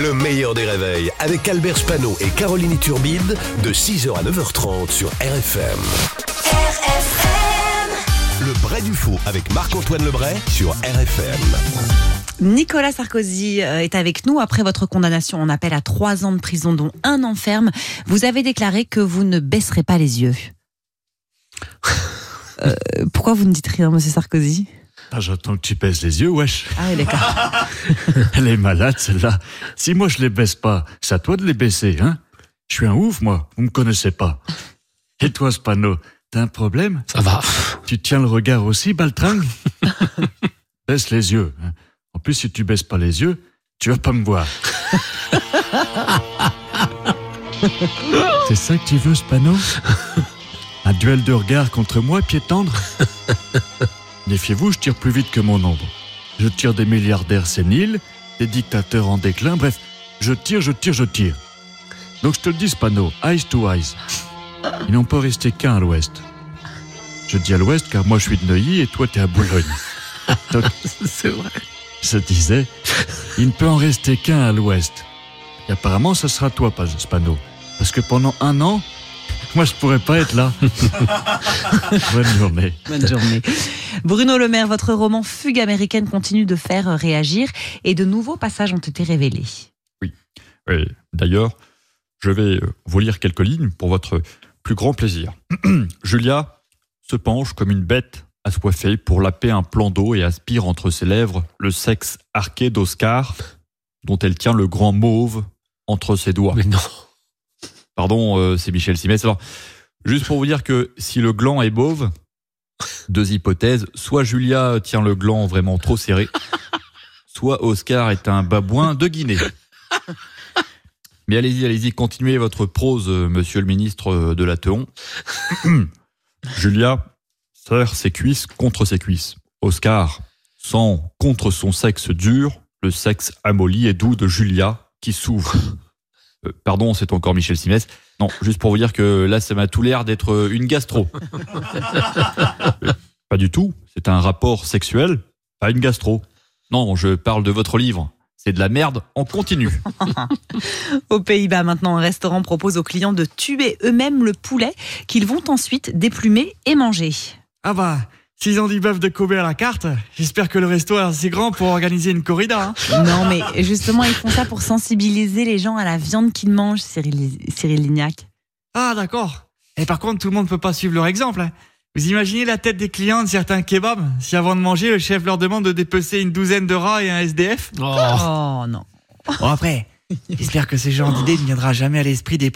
Le meilleur des réveils avec Albert Spano et Caroline Turbide de 6h à 9h30 sur RFM. RFM Le Bray du Faux avec Marc-Antoine Lebray sur RFM. Nicolas Sarkozy euh, est avec nous après votre condamnation en appel à trois ans de prison, dont un an ferme. Vous avez déclaré que vous ne baisserez pas les yeux. Euh, pourquoi vous ne dites rien, monsieur Sarkozy? Ah, j'attends que tu baisses les yeux, wesh. Ah oui, d'accord. Elle est malade, celle-là. Si moi je les baisse pas, c'est à toi de les baisser, hein Je suis un ouf, moi. Vous me connaissez pas. Et toi, Spano, t'as un problème? Ça va. Tu tiens le regard aussi, Baltringue Baisse les yeux. hein. En plus, si tu baisses pas les yeux, tu vas pas me voir. c'est ça que tu veux, Spano? Un duel de regard contre moi, pied tendre? Méfiez-vous, je tire plus vite que mon ombre. Je tire des milliardaires séniles, des dictateurs en déclin, bref, je tire, je tire, je tire. Donc je te le dis, Spano, eyes to eyes. Ils n'ont pas resté qu'un à l'ouest. Je dis à l'ouest car moi je suis de Neuilly et toi t'es à Boulogne. Donc, C'est vrai. je disais, il ne peut en rester qu'un à l'ouest. Et apparemment, ce sera toi, pas Spano. Parce que pendant un an, moi je pourrais pas être là. Bonne journée. Bonne journée. Bruno Le Maire, votre roman Fugue américaine continue de faire réagir et de nouveaux passages ont été révélés. Oui. D'ailleurs, je vais vous lire quelques lignes pour votre plus grand plaisir. Julia se penche comme une bête assoiffée pour laper un plan d'eau et aspire entre ses lèvres le sexe arqué d'Oscar, dont elle tient le grand mauve entre ses doigts. Mais non. Pardon, euh, c'est Michel Simès. Alors, juste pour vous dire que si le gland est mauve, deux hypothèses. Soit Julia tient le gland vraiment trop serré, soit Oscar est un babouin de Guinée. Mais allez-y, allez-y, continuez votre prose, euh, monsieur le ministre euh, de la Théon. Julia serre ses cuisses contre ses cuisses. Oscar sent contre son sexe dur le sexe amolli et doux de Julia qui s'ouvre. Euh, pardon, c'est encore Michel Simès. Non, juste pour vous dire que là, ça m'a tout l'air d'être euh, une gastro. Pas du tout. C'est un rapport sexuel, pas une gastro. Non, je parle de votre livre. C'est de la merde en continu. Aux Pays-Bas, maintenant, un restaurant propose aux clients de tuer eux-mêmes le poulet qu'ils vont ensuite déplumer et manger. Ah bah, s'ils ont du bœuf de Kobe à la carte, j'espère que le resto est assez grand pour organiser une corrida. hein. Non, mais justement, ils font ça pour sensibiliser les gens à la viande qu'ils mangent, Cyril, Cyril Lignac. Ah d'accord. Et par contre, tout le monde peut pas suivre leur exemple. hein. Vous imaginez la tête des clients de certains kebabs si avant de manger, le chef leur demande de dépecer une douzaine de rats et un SDF Oh. Oh non. Bon après, j'espère que ce genre d'idée ne viendra jamais à l'esprit des